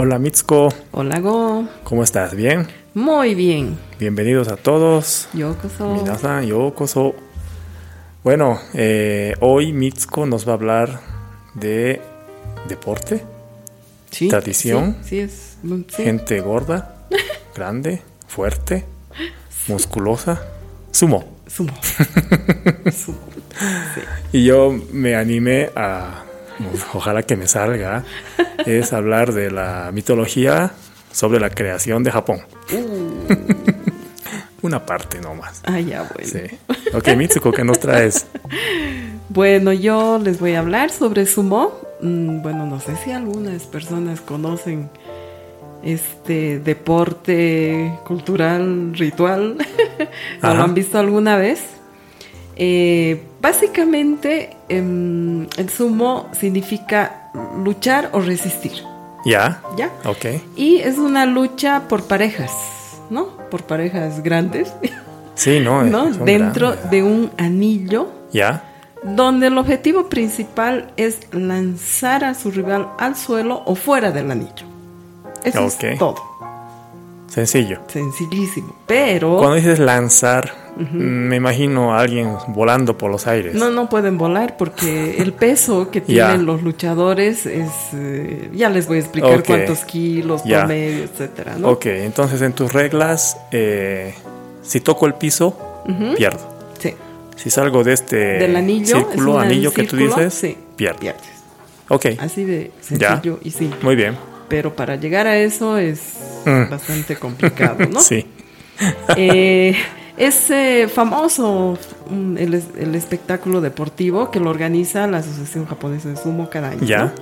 Hola Mitsuko, Hola Go. ¿cómo estás? ¿Bien? Muy bien. Bienvenidos a todos. Yokoso. Minasan, yokoso. Bueno, eh, hoy Mitsuko nos va a hablar de deporte, Sí, tradición. Sí, sí es. mm, gente gorda, grande, fuerte, musculosa, sumo. Sumo. Sumo. Y yo me animé a, ojalá que me salga, es hablar de la mitología sobre la creación de Japón. Una parte nomás. Ah, ya, bueno. Sí. Ok, Mitsuko, ¿qué nos traes? Bueno, yo les voy a hablar sobre sumo. Mm, bueno, no sé si algunas personas conocen este deporte cultural, ritual. ¿No Ajá. lo han visto alguna vez? Eh, básicamente, em, el sumo significa luchar o resistir. ¿Ya? ¿Ya? Ok. Y es una lucha por parejas, ¿no? Por parejas grandes, Sí, no. eh, Dentro de un anillo ¿Ya? donde el objetivo principal es lanzar a su rival al suelo o fuera del anillo. Eso es todo. Sencillo. Sencillísimo. Pero Cuando dices lanzar, me imagino a alguien volando por los aires. no, no pueden volar porque el peso que tienen los luchadores es... eh, ya les voy a explicar cuántos kilos, Ya. promedio, etcétera, ¿no? Ok, entonces en tus reglas, eh, si toco el piso, pierdo. Sí. Si salgo de este Del anillo. círculo, es anillo que tú dices, sí, pierdo. pierdes. Ok, Así de sencillo y simple. muy bien. Pero para llegar a eso es Mm. bastante complicado, ¿no? Sí, Eh, es eh, famoso mm, el, es- el espectáculo deportivo que lo organiza la Asociación Japonesa de Sumo cada año. Ya. ¿no?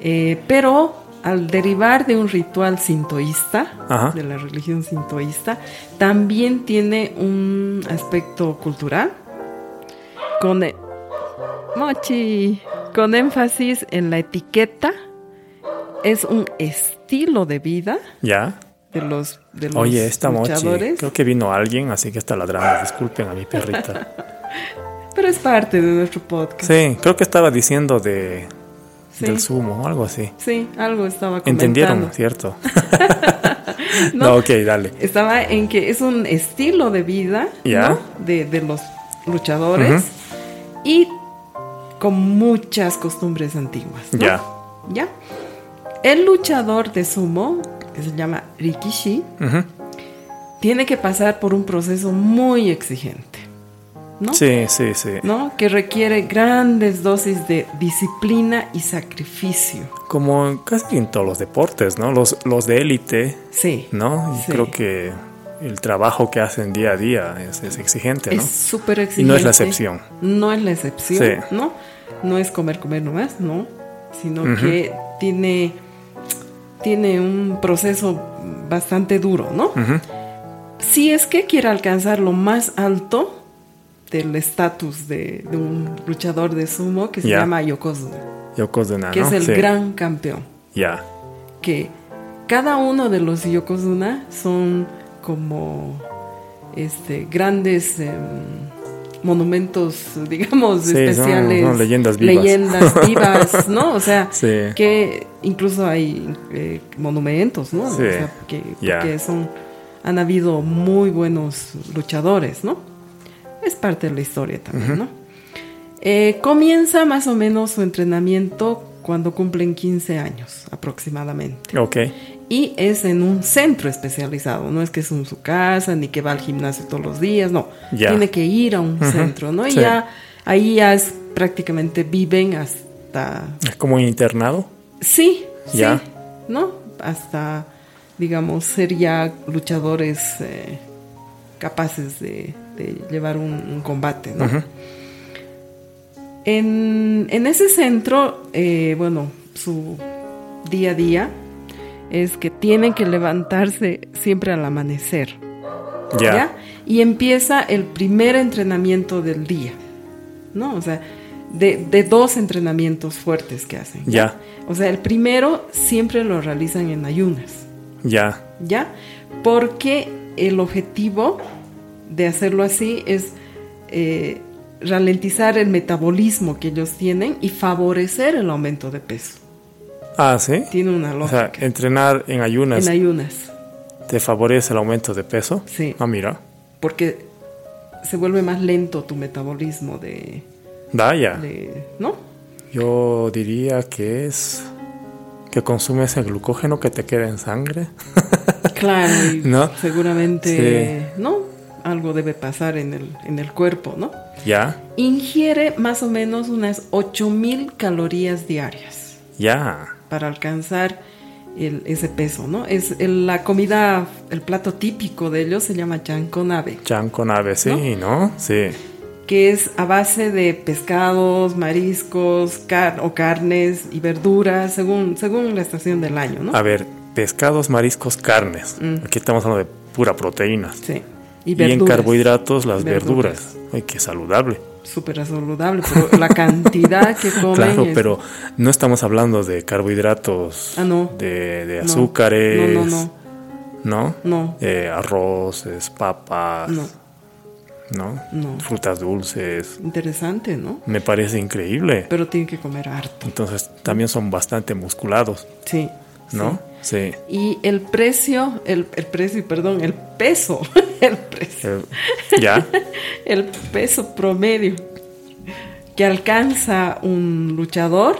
Eh, pero al derivar de un ritual sintoísta, Ajá. de la religión sintoísta, también tiene un aspecto cultural con e- mochi, con énfasis en la etiqueta. Es un estilo de vida ya. De los, de los Oye, esta mochi, luchadores, creo que vino alguien, así que está ladrando. Disculpen a mi perrita. pero es parte de nuestro podcast. Sí, creo que estaba diciendo de Sí. del sumo o algo así. Sí, algo estaba comentando. ¿Entendieron, cierto? No. no, ok, dale. Estaba en que es un estilo de vida Ya. ¿no? de, de los luchadores y con muchas costumbres antiguas. ¿no? Ya. ¿Ya? El luchador de sumo, que se llama Rikishi, tiene que pasar por un proceso muy exigente. ¿no? Sí, sí, sí. ¿no? Que requiere grandes dosis de disciplina y sacrificio. Como casi en todos los deportes, ¿no? Los, los de élite, Sí. ¿no? Y Sí. creo que el trabajo que hacen día a día es, es exigente, ¿no? Es súper exigente. Y no es la excepción. No es la excepción, Sí. ¿no? No es comer, comer nomás, no. Sino que tiene, tiene un proceso bastante duro, ¿no? Si es que quiere alcanzar lo más alto del estatus de, de un luchador de sumo que se llama Yokozuna, Yokozuna, que ¿no? es el Sí. gran campeón. Ya. que cada uno de los yokozuna son como este grandes em, monumentos digamos Sí, especiales son leyendas vivas. leyendas vivas, no o sea Sí. que incluso hay eh, monumentos no Sí, O sea, que, porque son han habido muy buenos luchadores no es parte de la historia también no Eh, comienza más o menos su entrenamiento cuando cumplen 15 años aproximadamente. Ok. Y es en un centro especializado, no es que es en su casa ni que va al gimnasio todos los días, no. Tiene que ir a un centro, ¿no? Y sí. ya ahí ya es prácticamente viven hasta Es como un internado. sí, Ya. sí, ¿no? Hasta digamos ser ya luchadores eh, capaces de, de llevar un, un combate, ¿no? En, en ese centro, eh, bueno, su día a día es que tienen que levantarse siempre al amanecer. Ya. Y empieza el primer entrenamiento del día, ¿no? O sea, de, de dos entrenamientos fuertes que hacen. Ya. O sea, el primero siempre lo realizan en ayunas, Ya. ¿ya? Porque el objetivo de hacerlo así es eh, ralentizar el metabolismo que ellos tienen y favorecer el aumento de peso. Ah, sí. Tiene una O sea, lógica. entrenar en ayunas en ayunas. te favorece el aumento de peso. Sí. Ah, mira. Porque se vuelve más lento tu metabolismo de, Vaya. de- ¿no? Yo diría que es que consumes el glucógeno que te queda en sangre. Claro, y ¿No? seguramente, ¿no? Algo debe pasar en el, en el cuerpo, ¿no? ya, Ingiere más o menos unas 8000 calorías diarias ya. Para alcanzar el- ese peso, ¿no? Es el- la comida, el plato típico de ellos se llama Chan con ave, sí, ¿no? Sí. que es a base de pescados, mariscos, car o carnes y verduras, según, según la estación del año, ¿no? A ver, pescados, mariscos, carnes. Mm. Aquí estamos hablando de pura proteína. Sí. Y, Y, en carbohidratos, las Verduras. verduras. Ay, qué saludable. Súper saludable, pero la cantidad que comen Claro, es- pero no estamos hablando de carbohidratos, Ah, no. de, azúcares, No, no, no. Eh, arroces, papas, No. ¿no? No. Frutas dulces. Interesante, ¿no? Me parece increíble. Pero tienen que comer harto. Entonces también son bastante musculados, Sí. ¿no? Sí. Sí. Y el precio, el, el precio, perdón, el peso, el precio, Eh, ¿Ya? el peso promedio que alcanza un luchador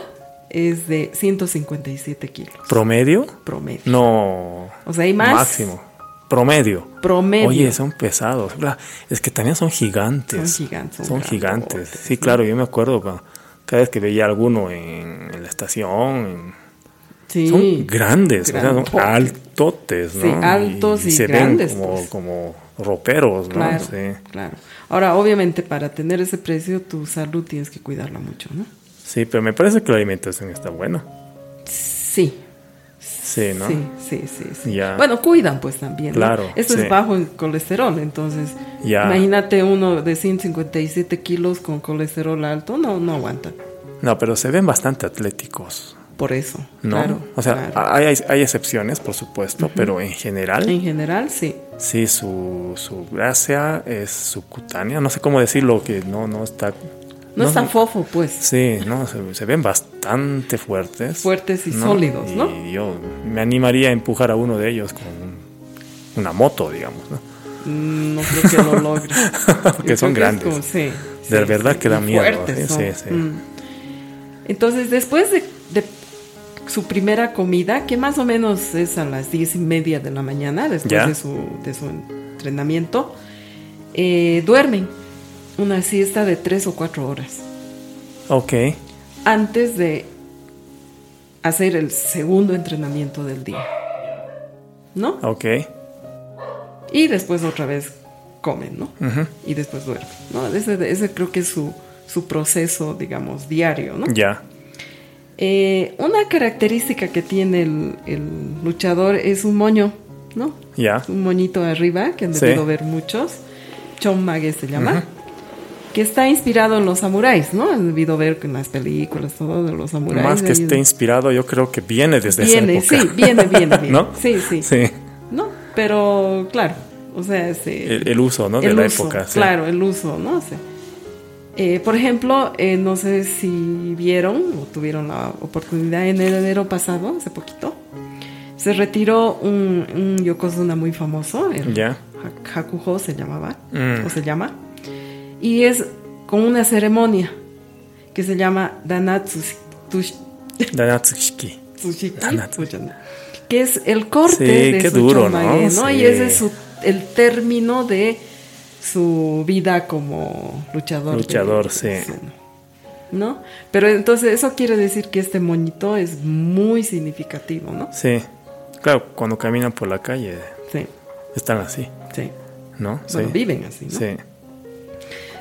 es de 157 kilos ¿Promedio? promedio. No. O sea, hay más. Máximo. Promedio. Promedio. Oye, son pesados. Es que también son gigantes. Son gigantes, son Son gigantes. Sí, claro, yo me acuerdo cada vez que veía alguno en, en la estación. en- Sí. Son grandes, o sea, son altotes, ¿no? Sí, altos y se grandes, ven como, pues. como roperos, ¿no? Claro, Sí. claro. Ahora, obviamente, para tener ese precio, tu salud tienes que cuidarla mucho, ¿no? Sí, pero me parece que la alimentación está buena. Sí, Sí, ¿no? sí, sí, sí. sí. Ya. Bueno, cuidan pues también. ¿no? Claro, Esto sí. es bajo en colesterol, entonces Ya. imagínate uno de 157 kilos con colesterol alto, no, no aguanta. No, pero se ven bastante atléticos, Por eso, ¿no? claro. o sea, claro. hay, hay excepciones, por supuesto, pero en general, en general, sí. sí, su, su gracia es subcutánea. No sé cómo decirlo, que no, no está... No, está fofo, pues. Sí, no, se, se ven bastante fuertes. Fuertes y sólidos, ¿no? Y yo me animaría a empujar a uno de ellos con una moto, digamos, ¿no? Mm, No creo que lo logre. Porque Yo son que es grandes. como- sí, De sí, verdad sí, que da miedo, fuertes ¿eh? Sí, sí. Mm. Entonces, después de, de su primera comida, que más o menos es a las diez y media de la mañana, después de su, de su entrenamiento, eh, duermen una siesta de tres o cuatro horas Ok, antes de hacer el segundo entrenamiento del día. ¿No? ok. Y después otra vez comen, ¿no? Y después duermen, ¿no? Ese, ese creo que es su, su proceso, digamos, diario, ¿no? Ya, Eh, una característica que tiene el, el luchador es un moño, ¿no? ya. Un moñito arriba, que han Sí. debido ver muchos. Chonmage se llama. Que está inspirado en los samuráis, ¿no? Han debido ver en las películas, todo de los samuráis. Más que esté inspirado, yo creo que viene desde Viene, esa época. sí, viene, viene, viene. ¿No? Sí, sí, Sí, ¿No? Pero, claro, o sea, este, el, el uso, ¿no? De el la uso, época. sí. Claro, el uso, ¿no? O sea, eh, por ejemplo, eh, no sé si vieron o tuvieron la oportunidad en el enero pasado, hace poquito, se retiró un, un yokozuna muy famoso, el Ya. Ha- Hakuho se llamaba, Mm. o se llama, y es con una ceremonia que se llama Danatsushi, Danatsushiki. Tsushiki, Danatsu. pucha, no. que es el corte Sí, de qué su duro, ¿no? ¿no? Sí. Y ese es su- el término de su vida como luchador. de- Luchador, sí. ¿No? Pero entonces eso quiere decir que este moñito es muy significativo, ¿no? Sí. Claro, cuando caminan por la calle Sí, están así, sí. ¿no? Bueno, sí. viven así, ¿no? Sí.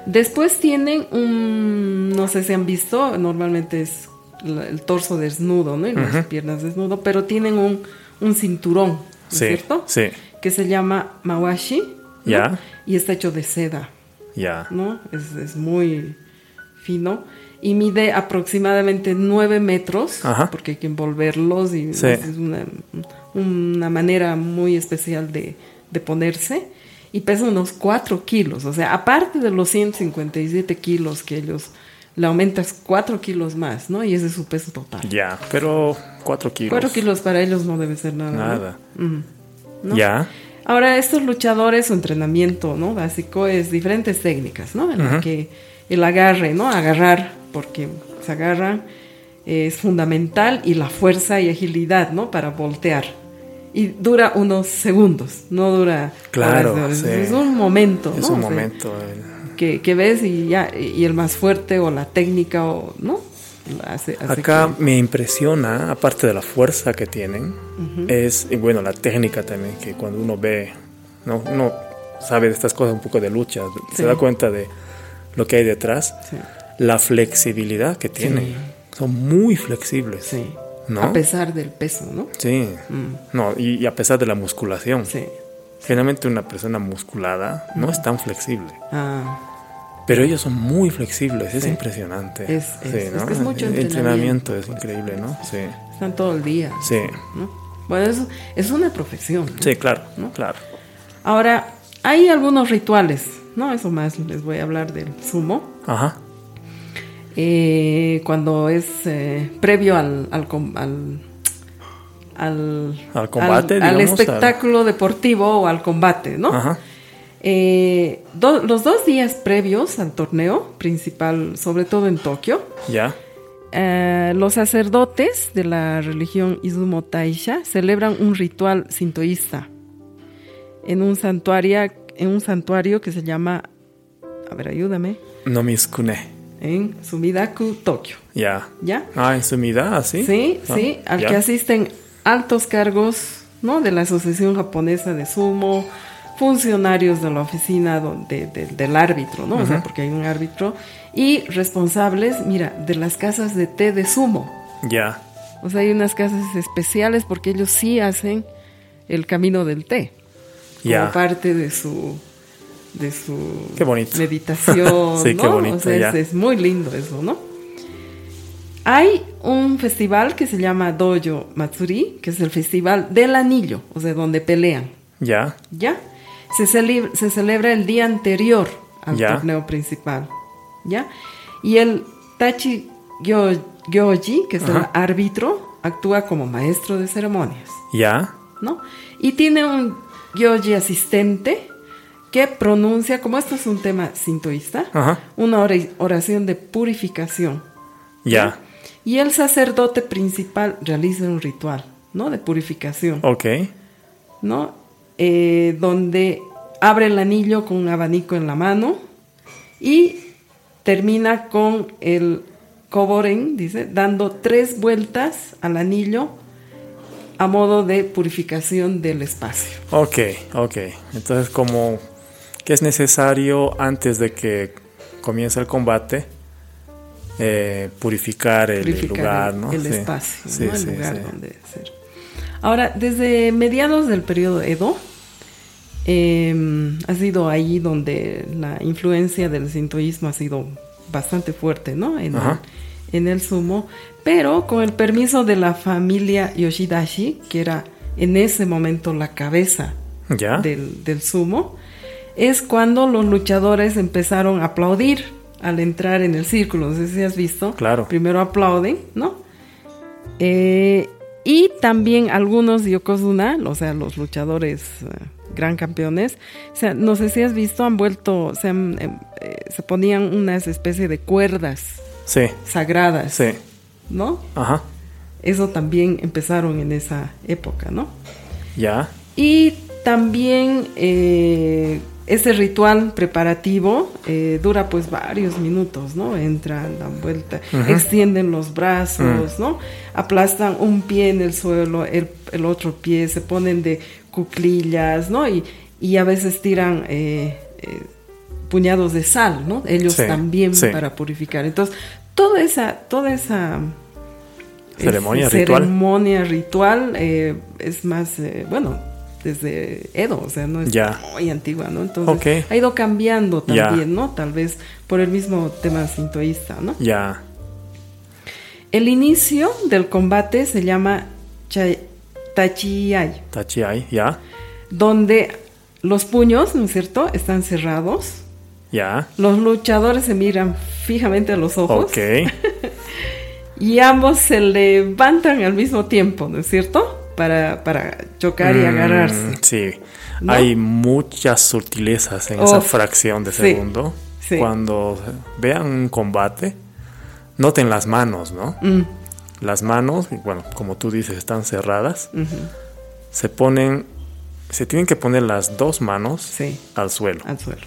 Después tienen un, no sé si han visto, normalmente es el torso desnudo, ¿no? Y las piernas desnudo, pero tienen un, un cinturón, ¿no es Sí, cierto? sí. Que se llama mawashi. ¿No? Ya. Y está hecho de seda, Ya. ¿no? Es, es muy fino. Y mide aproximadamente 9 metros, Ajá. porque hay que envolverlos y Sí. es una, una manera muy especial de, de ponerse. Y pesa unos 4 kilos, o sea, aparte de los 157 kilos que ellos le aumentas 4 kilos más, ¿no? Y ese es su peso total. Ya. Pero 4 kilos. 4 kilos para ellos no debe ser nada. ¿no? Nada. Ya. Ahora, estos luchadores, su entrenamiento ¿no? básico es diferentes técnicas, ¿no? En la que el agarre, ¿no? Agarrar, porque se agarran, eh, es fundamental, y la fuerza y agilidad, ¿no? Para voltear. Y dura unos segundos, no dura Claro, horas de horas. sí. Es un momento, Es ¿no? un O sea, momento. eh. que, que ves y ya, y el más fuerte o la técnica, o, ¿no? Hace- hace Acá que- me impresiona, aparte de la fuerza que tienen, es, y bueno, la técnica también, que cuando uno ve, ¿no? uno sabe de estas cosas un poco de lucha, Sí. se da cuenta de lo que hay detrás, Sí, la flexibilidad que tienen. Son muy flexibles. sí. ¿No? A pesar del peso, ¿no? Sí. Mm. No, y, y a pesar de la musculación. Sí. Generalmente una persona musculada no es tan flexible. Ah, Pero ellos son muy flexibles, es Sí. impresionante. Es- es- es que es mucho El entrenamiento. entrenamiento es increíble, ¿no? Sí. están todo el día. Sí. ¿no? Bueno, es, es una profesión. ¿no? Sí, claro, ¿No? claro. Ahora, hay algunos rituales, ¿no? Eso más les voy a hablar del sumo. Ajá. Eh, cuando es eh, previo al, al, al, al, Al combate, al- al digamos, espectáculo deportivo o al combate, ¿no? Ajá. Eh, do- los dos días previos al torneo principal, sobre todo en Tokio, eh, los sacerdotes de la religión Izumo Taisha celebran un ritual sintoísta en un santuario, en un santuario que se llama, a ver, ayúdame, No miskune. en Sumidaku, Tokio. Ya. ¿Ya? Ah, en sumida, así. Sí, Ah, sí, al que asisten altos cargos ¿no? de la Asociación Japonesa de Sumo, funcionarios de la oficina donde, de- del árbitro, ¿no? O sea, porque hay un árbitro, y responsables, mira, de las casas de té de sumo. Ya. O sea, hay unas casas especiales porque ellos sí hacen el camino del té. Como parte de su de su Qué bonito. meditación, Sí, ¿no? qué bonito, O sea, es, es muy lindo eso, ¿no? Hay un festival que se llama Dojo Matsuri, que es el festival del anillo, o sea, donde pelean, Ya. ¿ya? Se, celebra, se celebra el día anterior al Ya. torneo principal, ¿ya? Y el Tachi Gyo- Gyoji, que es el árbitro, actúa como maestro de ceremonias, Ya. ¿no? Y tiene un Gyoji asistente que pronuncia, como esto es un tema sintoísta, Ajá. una ora- oración de purificación. Ya. Y el sacerdote principal realiza un ritual, ¿no? De purificación, Ok. ¿no? Eh, donde abre el anillo con un abanico en la mano y termina con el koboren, dice, dando tres vueltas al anillo a modo de purificación del espacio. Ok, ok. Entonces, como que es necesario antes de que comience el combate eh, purificar el purificar lugar, el, ¿no? el Sí. espacio, Sí, ¿no? el sí, lugar sí. donde ser. Ahora, desde mediados del periodo Edo, eh, ha sido ahí donde la influencia del sintoísmo ha sido bastante fuerte, ¿no? En, Ajá. el, en el sumo, pero con el permiso de la familia Yoshidashi, que era en ese momento la cabeza ¿Ya? del, del sumo, es cuando los luchadores empezaron a aplaudir al entrar en el círculo. No sé si has visto. Claro. Primero aplauden, ¿no? Eh, y también algunos Yokozuna, o sea, los luchadores eh, gran campeones, o sea, no sé si has visto, han vuelto, se, han, eh, eh, se ponían unas especie de cuerdas Sí, sagradas, sí. ¿no? Ajá. Eso también empezaron en esa época, ¿no? Ya. Y también eh, ese ritual preparativo eh, dura pues varios minutos, ¿no? Entran, dan vuelta, extienden los brazos, Mm. ¿no? Aplastan un pie en el suelo, el, el otro pie, se ponen de cuclillas, ¿no? Y, y a veces tiran eh, eh, puñados de sal, ¿no? Ellos Sí, también sí. para purificar. Entonces, toda esa, toda esa Ceremonia ritual. ceremonia ritual eh, es más, eh, bueno, desde Edo, o sea, no es Ya. muy antigua, ¿no? Entonces ha ido cambiando Ya. también, ¿no? Tal vez por el mismo tema sintoísta, ¿no? Ya. El inicio del combate se llama Tachiai, Tachiai. Ya. donde los puños, ¿no es cierto?, están cerrados. Ya. Los luchadores se miran fijamente a los ojos Ok. y ambos se levantan al mismo tiempo, ¿no es cierto? Para, para chocar y Mm, agarrarse. Sí, ¿No? hay muchas sutilezas en esa fracción de segundo. sí. Cuando vean un combate, noten las manos, ¿no? Mm, Las manos, bueno, como tú dices, están cerradas. Se ponen, se tienen que poner las dos manos Sí, al suelo al suelo.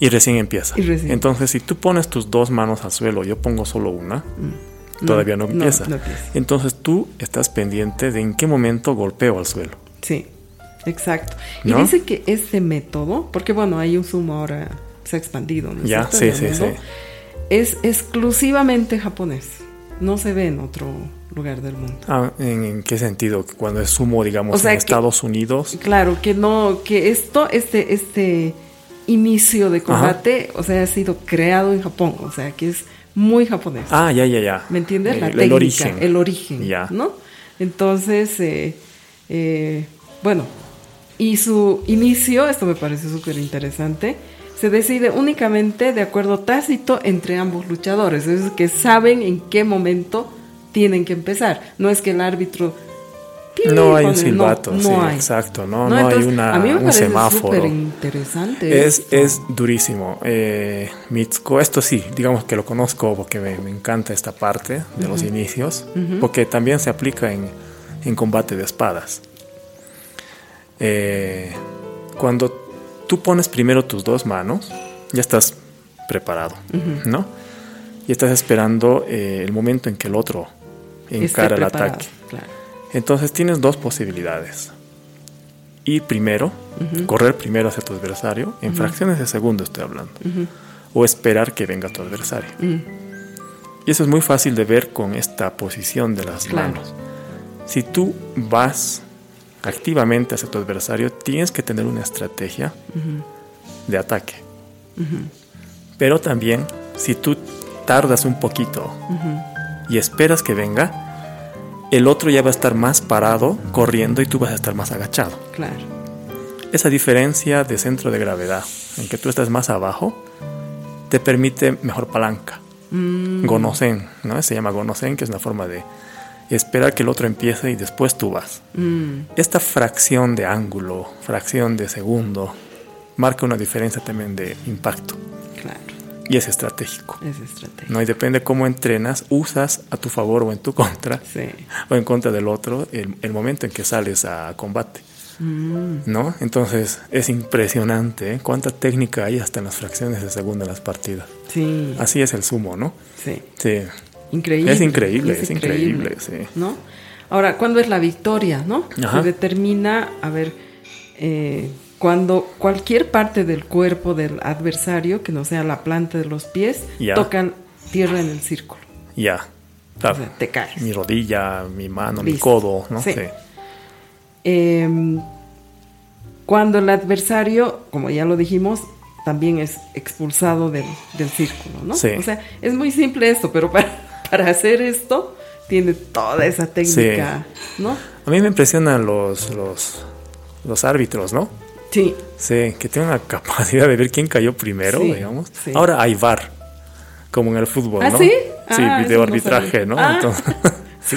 y recién empieza. Y recién. Entonces, si tú pones tus dos manos al suelo, yo pongo solo una, todavía no, no, empieza. no empieza. Entonces tú estás pendiente de en qué momento golpeo al suelo. Sí, exacto. Y dice que este método, porque bueno, hay un sumo ahora, se ha expandido, ¿no Ya, sí, sí, sí. Es exclusivamente japonés. No se ve en otro lugar del mundo. Ah, ¿en, en qué sentido? Cuando es sumo, digamos, O sea en que- Estados Unidos. Claro, que no, que esto, este, este inicio de combate, o sea, ha sido creado en Japón, o sea, que es muy japonés. Ah, ya, ya, ya. ¿Me entiendes? La El, técnica, el origen. el origen, Ya. ¿no? Entonces, eh, eh, bueno, y su inicio, esto me parece súper interesante, se decide únicamente de acuerdo tácito entre ambos luchadores, es decir, que saben en qué momento tienen que empezar. No es que el árbitro... No hay un silbato, no, sí, no hay. exacto, no, no, hay entonces, una, a mí me un semáforo. interesante. Es, esto. es durísimo. Eh, Mitsuko, esto sí, digamos que lo conozco porque me, me encanta esta parte de los inicios, porque también se aplica en, en combate de espadas. Eh, cuando tú pones primero tus dos manos, ya estás preparado, ¿no? Y estás esperando eh, el momento en que el otro encara el ataque. claro. Entonces tienes dos posibilidades. Ir primero, correr primero hacia tu adversario, en fracciones de segundo estoy hablando, o esperar que venga tu adversario. Mm, Y eso es muy fácil de ver con esta posición de las Claro. manos. Si tú vas activamente hacia tu adversario, tienes que tener una estrategia de ataque. Pero también, si tú tardas un poquito y esperas que venga, el otro ya va a estar más parado, corriendo, y tú vas a estar más agachado. claro. Esa diferencia de centro de gravedad, en que tú estás más abajo, te permite mejor palanca. Mm, Gonosen, ¿no? Se llama gonosen, que es una forma de esperar que el otro empiece y después tú vas. mm, Esta fracción de ángulo, fracción de segundo, marca una diferencia también de impacto claro. Y es estratégico. Es estrategia. ¿no? Y depende cómo entrenas, usas a tu favor o en tu contra, Sí. o en contra del otro, el, el momento en que sales a combate. Mm, ¿No? Entonces es impresionante ¿eh? cuánta técnica hay hasta en las fracciones de segundo en las partidas. sí. Así es el sumo, ¿no? Sí. Sí. Increíble. Es increíble, es increíble, sí. ¿No? Ahora, ¿cuándo es la victoria, no? Ajá. Se determina, a ver, eh, cuando cualquier parte del cuerpo del adversario, que no sea la planta de los pies, tocan tierra en el círculo. Ya. O sea, te caes. Mi rodilla, mi mano, mi codo, ¿no? Sí. Eh, cuando el adversario, como ya lo dijimos, también es expulsado del, del círculo, ¿no? Sí. O sea, es muy simple esto, pero para, para hacer esto tiene toda esa técnica, ¿no? A mí me impresionan los, los, los árbitros, ¿no? Sí, Sí, que tienen la capacidad de ver quién cayó primero, Sí, digamos. sí. Ahora hay VAR, como en el fútbol, ¿Ah, ¿no? sí? Sí, Ah, video eso no arbitraje. ¿no? Ah. Entonces, sí.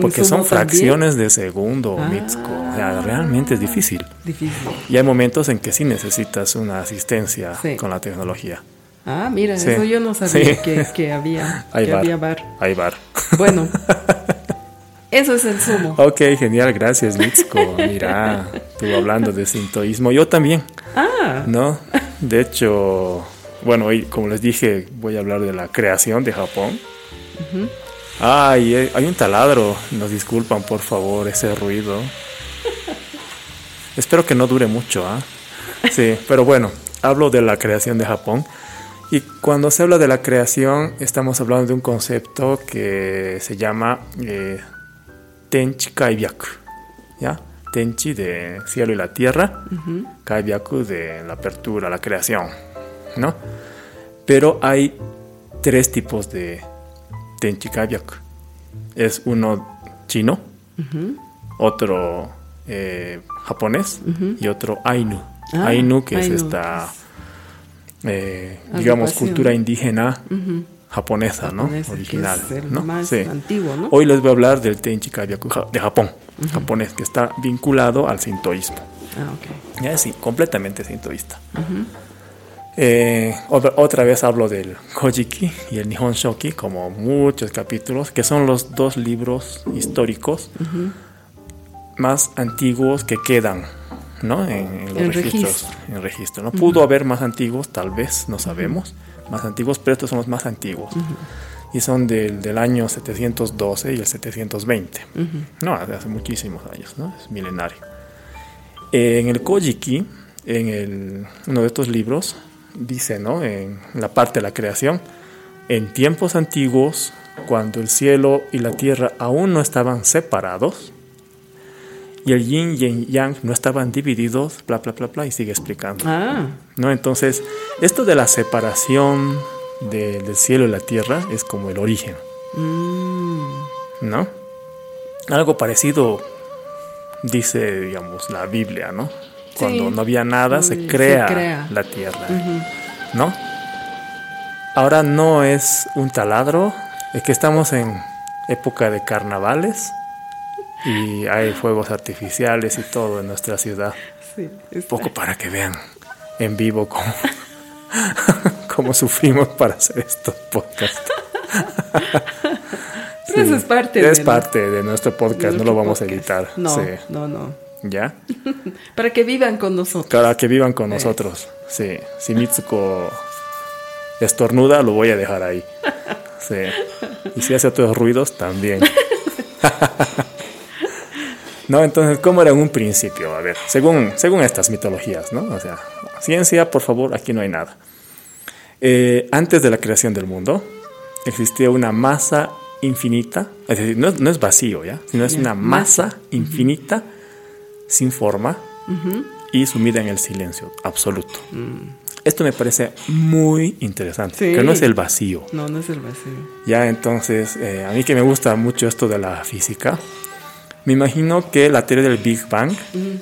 Porque son también. fracciones de segundo, Ah. Mitsuko. O sea, realmente es difícil. Difícil. Y hay momentos en que sí necesitas una asistencia con la tecnología. Ah, mira, eso yo no sabía que, que había, Hay que VAR. había bar. Hay VAR. Bueno, eso es el sumo. Ok, genial, gracias Mitsuko. Mira, tú hablando de sintoísmo, yo también, Ah, ¿no? De hecho, bueno, hoy, como les dije, voy a hablar de la creación de Japón. Ay, eh, hay un taladro, nos disculpan por favor ese ruido. Espero que no dure mucho, ¿ah? Sí, pero bueno, hablo de la creación de Japón. Y cuando se habla de la creación, estamos hablando de un concepto que se llama eh, Tenchi Kaibyaku. ¿Ya? Tenchi de cielo y la tierra, Kaibyaku de la apertura, la creación. ¿No? Pero hay tres tipos de Tenchi Kaibyaku. Es uno chino, otro eh, japonés y otro Ainu. Ah, Ainu, que Ainu, es esta, eh, digamos, cultura indígena japonesa, ¿no? Japonesa, que Original. es el ¿no? más Sí. antiguo, ¿no? Hoy les voy a hablar del Tenchi Kaibyaku ja- de Japón, japonés, que está vinculado al sintoísmo. Ah, ok. Ya es sí, completamente sintoísta. Eh, otra, otra vez hablo del Kojiki y el Nihon Shoki, como muchos capítulos, que son los dos libros históricos más antiguos que quedan ¿no? en, en los registros. registro. En registro ¿no? Pudo haber más antiguos, tal vez, no sabemos, más antiguos, pero estos son los más antiguos. Y son del, del año 712 y el 720. No, hace hace muchísimos años, ¿no? Es milenario. En el Kojiki, en el- uno de estos libros, dice, ¿no? En la parte de la creación, en tiempos antiguos, cuando el cielo y la tierra aún no estaban separados, y el yin y el yang no estaban divididos, bla, bla, bla, bla, y sigue explicando. Ah, ¿no? Entonces, esto de la separación de- del cielo y la tierra es como el origen, mm, ¿no? Algo parecido dice, digamos, la Biblia, ¿no? Cuando Sí. no había nada, se crea, crea. la tierra, ¿no? Ahora no es un taladro, es que estamos en época de carnavales y hay fuegos artificiales y todo en nuestra ciudad. sí. Un poco para que vean en vivo cómo, cómo sufrimos para hacer estos podcasts. Pero eso es parte Es de- parte de nuestro podcast, de no lo vamos a podcast. editar. No, Sí. no, no. ¿Ya? Para que vivan con nosotros. Para que vivan con nosotros. Sí. Si Mitsuko estornuda, lo voy a dejar ahí. Sí. Y si hace otros ruidos, también. No, entonces, ¿cómo era en un principio? A ver, según, según estas mitologías, ¿no? O sea, ciencia, por favor, aquí no hay nada. Eh, antes de la creación del mundo, existía una masa infinita, es decir, no, es- no es vacío, ¿ya? Sino es una masa. infinita, sin forma y sumida en el silencio absoluto. Esto me parece muy interesante, Sí. que no es el vacío. No, no es el vacío. Ya, entonces, eh, a mí que me gusta mucho esto de la física, me imagino que la teoría del Big Bang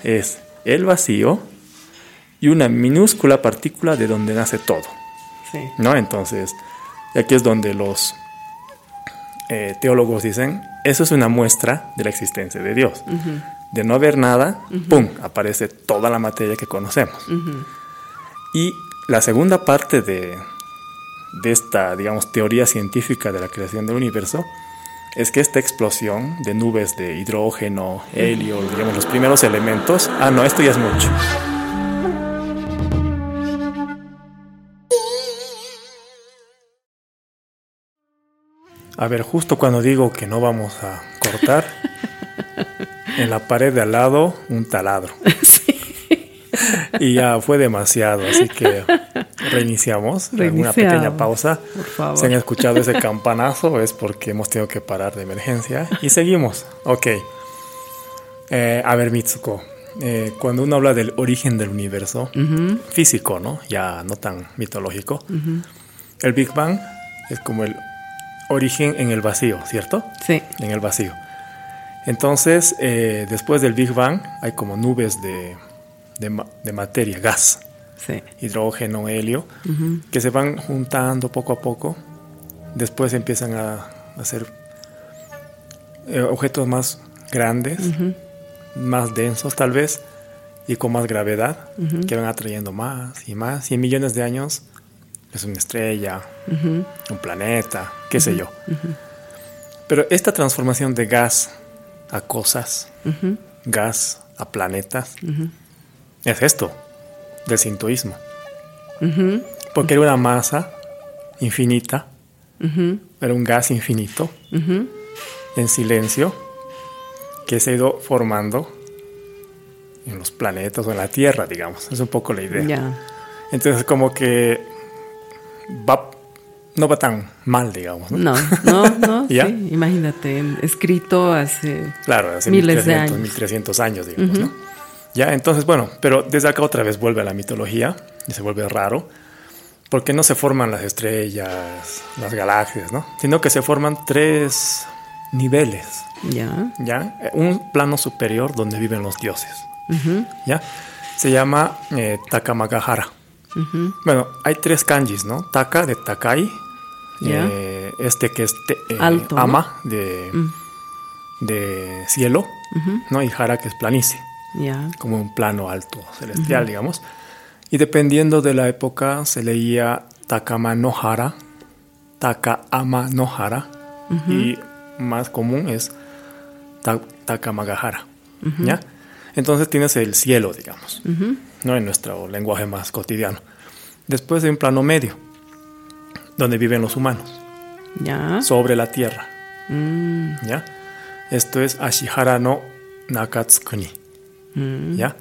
es el vacío y una minúscula partícula de donde nace todo, Sí. ¿no? Entonces, aquí es donde los eh, teólogos dicen, eso es una muestra de la existencia de Dios. De no haber nada, ¡pum!, aparece toda la materia que conocemos. Y la segunda parte de, de esta, digamos, teoría científica de la creación del universo es que esta explosión de nubes de hidrógeno, helio, digamos, los primeros elementos. Ah, no, esto ya es mucho. A ver, justo cuando digo que no vamos a cortar, en la pared de al lado un taladro. Y ya fue demasiado, así que reiniciamos. Una pequeña pausa. Por favor. Si han escuchado ese campanazo es porque hemos tenido que parar de emergencia. Y seguimos. Ok. Eh, a ver, Mitsuko. eh, cuando uno habla del origen del universo, físico, ¿no? Ya no tan mitológico. El Big Bang es como el origen en el vacío, ¿cierto? Sí. En el vacío. Entonces, eh, después del Big Bang hay como nubes de, de ma- de materia, gas Sí. hidrógeno, helio, que se van juntando poco a poco. Después empiezan a hacer eh, objetos más grandes, más densos tal vez, y con más gravedad, que van atrayendo más y más. Y en millones de años es una estrella, un planeta, qué sé yo. Pero esta transformación de gas a cosas, gas a planetas, es esto, del sintoísmo. Porque era una masa infinita, era un gas infinito, en silencio, que se ha ido formando en los planetas o en la Tierra, digamos. Es un poco la idea. Entonces, como que va, no va tan mal, digamos. ¿no? No, no, no. ¿Ya? sí, imagínate, escrito hace. Claro, hace Miles de 1300, años. 1300 años, digamos, ¿no? Ya, entonces, bueno, pero desde acá otra vez vuelve a la mitología y se vuelve raro, porque no se forman las estrellas, las galaxias, ¿no? Sino que se forman tres niveles, Ya. ¿ya? Un plano superior donde viven los dioses, ¿ya? Se llama eh, Takamagahara. Bueno, hay tres kanjis, ¿no? Taka de Takai. Eh, este que es te- eh, Alto, ¿no? ama de, Mm. de cielo, ¿no? Y Hara que es planicie, Como un plano alto celestial, digamos. Y dependiendo de la época se leía Takama no Hara, Takaama no Hara, y más común es Ta- Takamagahara, ¿ya? Entonces tienes el cielo, digamos, ¿no? En nuestro lenguaje más cotidiano. Después hay un plano medio, donde viven los humanos, Ya. sobre la tierra, Mm, ¿ya? Esto es Ashihara no Nakatsukuni, mm, ¿ya?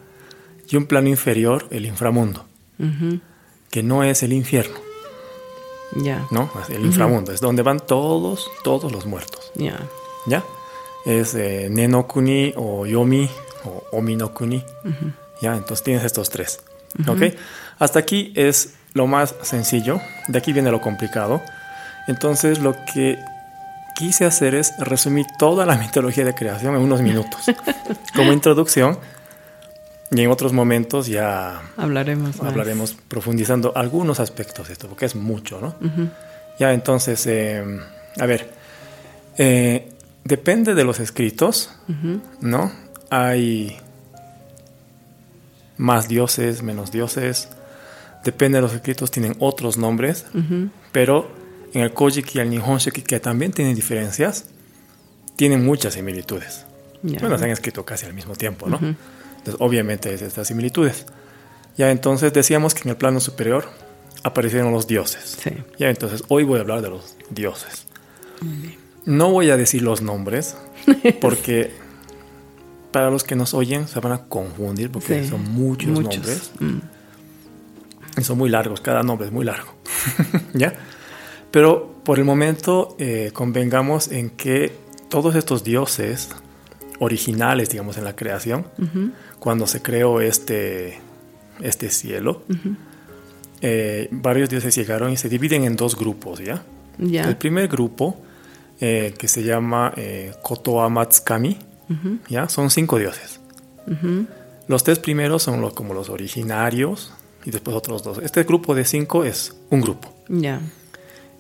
Y un plano inferior, el inframundo, que no es el infierno, Ya. ¿no? El inframundo es donde van todos, todos los muertos, Ya. ¿ya? Es eh, Nenokuni o Yomi o Ominokuni, ¿ya? Entonces tienes estos tres, ¿ok? Hasta aquí es lo más sencillo, de aquí viene lo complicado. Entonces lo que quise hacer es resumir toda la mitología de creación en unos minutos, como introducción, y en otros momentos ya Hablaremos más. hablaremos profundizando algunos aspectos de esto, porque es mucho, ¿no? Ya, entonces, eh, a ver, eh, depende de los escritos, ¿no? Hay más dioses, menos dioses. Depende de los escritos, tienen otros nombres, pero en el Kojiki y el Nihon Shoki, que también tienen diferencias, tienen muchas similitudes. Bueno, se han escrito casi al mismo tiempo, ¿no? Entonces, obviamente, es estas similitudes. Ya entonces decíamos que en el plano superior aparecieron los dioses. Sí. Ya entonces, hoy voy a hablar de los dioses. No voy a decir los nombres, porque para los que nos oyen se van a confundir, porque Sí. son muchos, nombres. Y son muy largos, cada nombre es muy largo. ¿Ya? Pero por el momento eh, convengamos en que todos estos dioses originales, digamos, en la creación, cuando se creó este, este cielo, eh, varios dioses llegaron y se dividen en dos grupos, ¿ya? El primer grupo, eh, que se llama eh, Kotoamatsukami, ¿ya? Son cinco dioses. Los tres primeros son los, como los originarios y después otros dos. Este grupo de cinco es un grupo. Ya.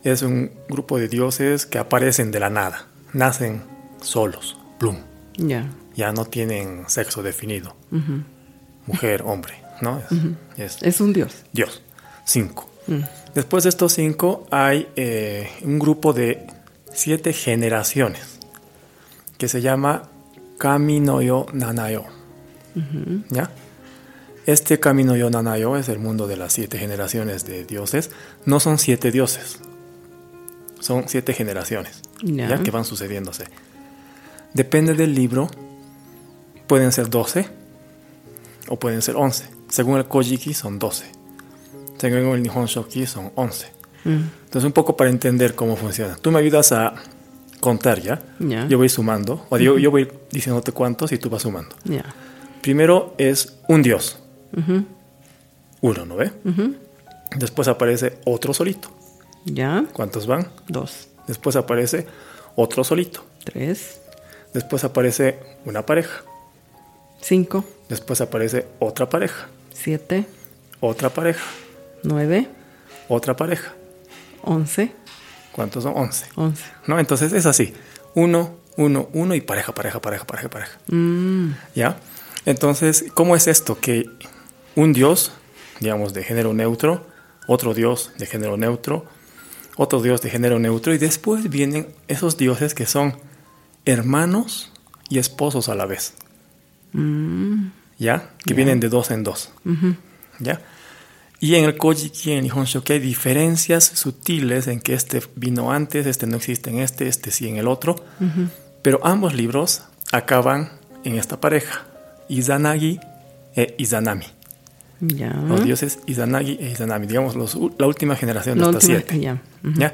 Es un grupo de dioses que aparecen de la nada. Nacen solos. Plum. Ya. Ya no tienen sexo definido. Mujer, hombre. ¿no? Es, es Es un dios. Dios. Cinco. Después de estos cinco hay eh, un grupo de siete generaciones que se llama Kaminoyo Nanayo. ¿Ya? Este Kaminoyo Nanayo es el mundo de las siete generaciones de dioses. No son siete dioses. Son siete generaciones. Ya. ¿ya? Que van sucediéndose. Depende del libro. Pueden ser 12 o pueden ser 11. Según el Kojiki son 12. Según el Nihon Shoki son 11. Mm. Entonces un poco para entender cómo funciona. Tú me ayudas a contar ya. Ya. Yo voy sumando. O yo, yo voy diciéndote cuántos y tú vas sumando. Primero es un dios. Uno, ¿no ve? Después aparece otro solito. Ya. ¿Cuántos van? Dos. Después aparece otro solito. Tres. Después aparece una pareja. Cinco. Después aparece otra pareja. Siete. Otra pareja. Nueve. Otra pareja. Once. ¿Cuántos son? 11. Once. ¿No? Entonces es así. Uno, uno, uno y pareja, pareja, pareja, pareja, pareja. Mm. ¿Ya? Entonces, ¿cómo es esto? Que un dios, digamos, de género neutro, otro dios de género neutro, otro dios de género neutro, y después vienen esos dioses que son hermanos y esposos a la vez. ¿Ya? Que vienen de dos en dos. ¿Ya? Y en el Kojiki, en el hay diferencias sutiles en que este vino antes, este no existe en este, este sí en el otro. Pero ambos libros acaban en esta pareja, Izanagi e Izanami. Los dioses Izanagi e Izanami, digamos, los la última generación de estas siete. ¿Ya?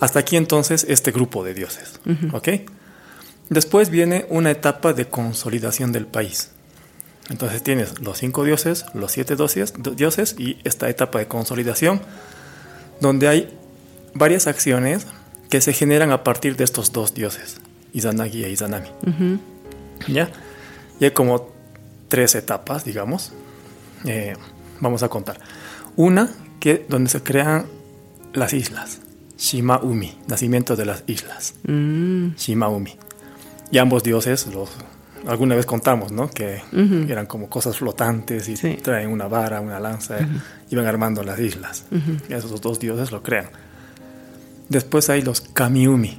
Hasta aquí entonces este grupo de dioses. ¿Ok? Después viene una etapa de consolidación del país. Entonces tienes los cinco dioses, los siete dioses, dioses y esta etapa de consolidación donde hay varias acciones que se generan a partir de estos dos dioses, Izanagi e Izanami. ¿Ya? Y hay como tres etapas, digamos. Eh, vamos a contar. Una que donde se crean las islas. Shimaumi, nacimiento de las islas. Mm, Shimaumi. Y ambos dioses, los, alguna vez contamos, ¿no? Que Ujú. eran como cosas flotantes y Sí. traen una vara, una lanza, y van armando las islas. Y esos dos dioses lo crean. Después hay los Kamiumi,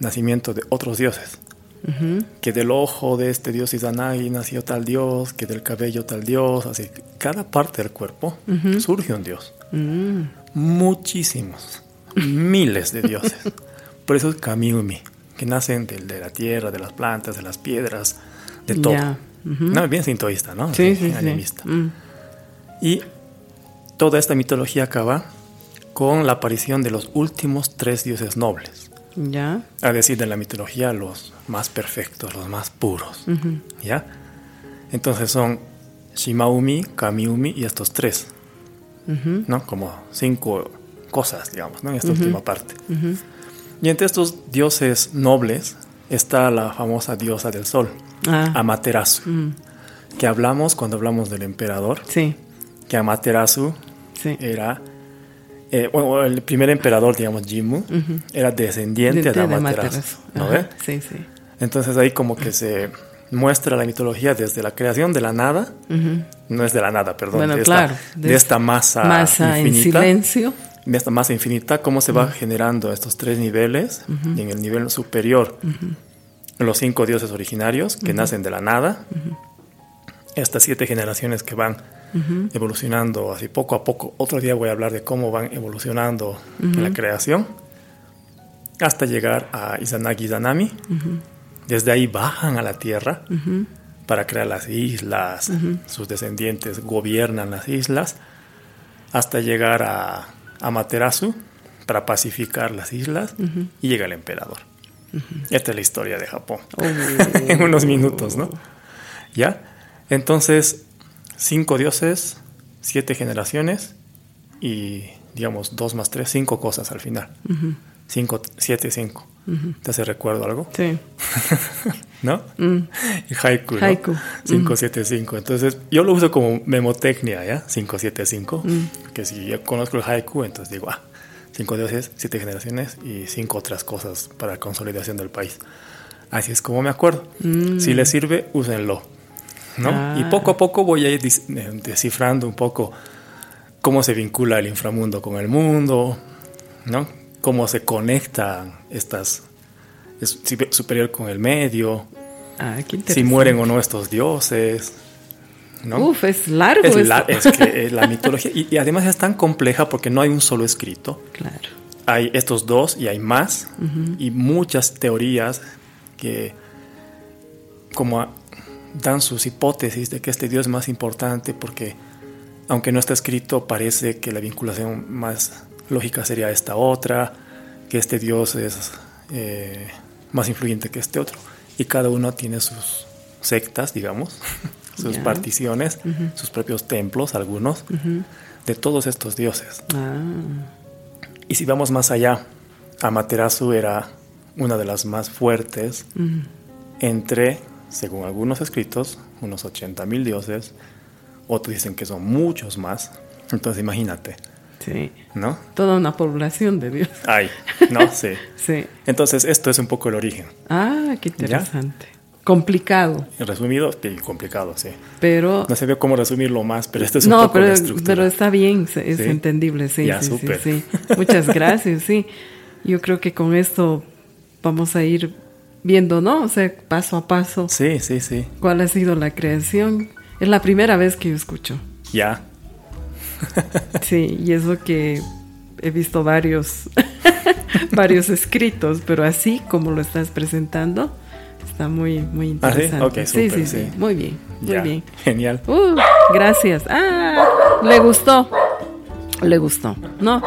nacimiento de otros dioses. Que del ojo de este dios Izanagi nació tal dios, que del cabello tal dios, así cada parte del cuerpo surge un dios. Mm, Muchísimos, miles de dioses. Por eso es Kamiumi, que nacen del- de, la tierra, de las plantas, de las piedras, de todo. Ya, ujú. No, bien sintoísta, ¿no? Sí, sí, sí. animista. Mm, Y toda esta mitología acaba con la aparición de los últimos tres dioses nobles. Ya. A decir de la mitología, los más perfectos, los más puros. ¿Ya? Entonces son Shimaumi, Kamiumi y estos tres. ¿no? Como cinco cosas, digamos, ¿no? En esta última parte. Y entre estos dioses nobles está la famosa diosa del sol, Ah, Amaterasu, mm, que hablamos cuando hablamos del emperador, sí, que Amaterasu sí. era, eh, bueno, el primer emperador, digamos, Jimmu, era descendiente De- de, de Amaterasu. ¿no ve? Sí, sí. Entonces ahí como que se muestra la mitología desde la creación de la nada, no es de la nada, perdón, Bueno, de, claro, esta, de de esta masa, Masa en infinita. silencio. De esta masa infinita, cómo se va generando estos tres niveles y en el nivel superior los cinco dioses originarios que nacen de la nada, estas siete generaciones que van evolucionando así poco a poco. Otro día voy a hablar de cómo van evolucionando en la creación hasta llegar a Izanagi Izanami. Desde ahí bajan a la tierra para crear las islas, sus descendientes gobiernan las islas hasta llegar a Amaterasu para pacificar las islas y llega el emperador. Esta es la historia de Japón. Oh. en unos minutos, ¿no? ¿Ya? Entonces, cinco dioses, siete generaciones y, digamos, dos más tres, cinco cosas al final. Cinco, siete, cinco. ¿Te hace recuerdo algo? Sí. ¿No? Mm, Y haiku, ¿no? Haiku. 575. Entonces, yo lo uso como memotecnia, ¿ya? 575. Mm. Que si yo conozco el haiku, entonces digo, ah, cinco dioses, siete generaciones y cinco otras cosas para la consolidación del país. Así es como me acuerdo. Si les sirve, úsenlo. ¿no? Mm. Ah. Y poco a poco voy a ir eh, descifrando un poco cómo se vincula el inframundo con el mundo, ¿no? Cómo se conectan estas es superior con el medio, Ah, qué si mueren o no estos dioses, ¿no? Uf, es largo es, la, es que es la mitología y, y además es tan compleja porque no hay un solo escrito. Claro. Hay estos dos y hay más y muchas teorías que como a- dan sus hipótesis de que este dios es más importante porque aunque no está escrito parece que la vinculación más lógica sería esta otra, que este dios es eh, más influyente que este otro y cada uno tiene sus sectas, digamos, sus particiones, sus propios templos, algunos, de todos estos dioses. Ah, Y si vamos más allá, Amaterasu era una de las más fuertes entre, según algunos escritos, unos 80 mil dioses. Otros dicen que son muchos más. Entonces imagínate, sí. ¿no? Toda una población de Dios. Ay, ¿no? Sí. Sí. Entonces esto es un poco el origen. Ah, qué interesante. Complicado, En resumido, sí, complicado, sí. pero... No se ve cómo resumirlo más, pero este es un no, poco pero, la estructura. pero está bien, es Sí. entendible, sí, Ya, sí, sí, súper. sí. Muchas gracias, sí. Yo creo que con esto vamos a ir viendo, ¿no? O sea, paso a paso, Sí, sí, sí. cuál ha sido la creación. Es la primera vez que yo escucho. Ya. Sí, y eso que he visto varios, varios escritos, pero así como lo estás presentando, está muy, muy ¿Ah, sí? interesante. Ok, sí, súper, sí, sí. Muy bien, muy ya. bien. Genial. Uh, gracias. Ah, le gustó. Le gustó, ¿no?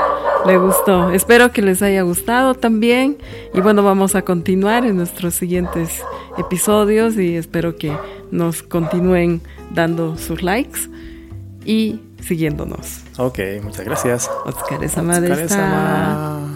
Le gustó. Espero que les haya gustado también. Y bueno, vamos a continuar en nuestros siguientes episodios y espero que nos continúen dando sus likes y siguiéndonos. Ok, muchas gracias. Oscar. Otsukare-sama.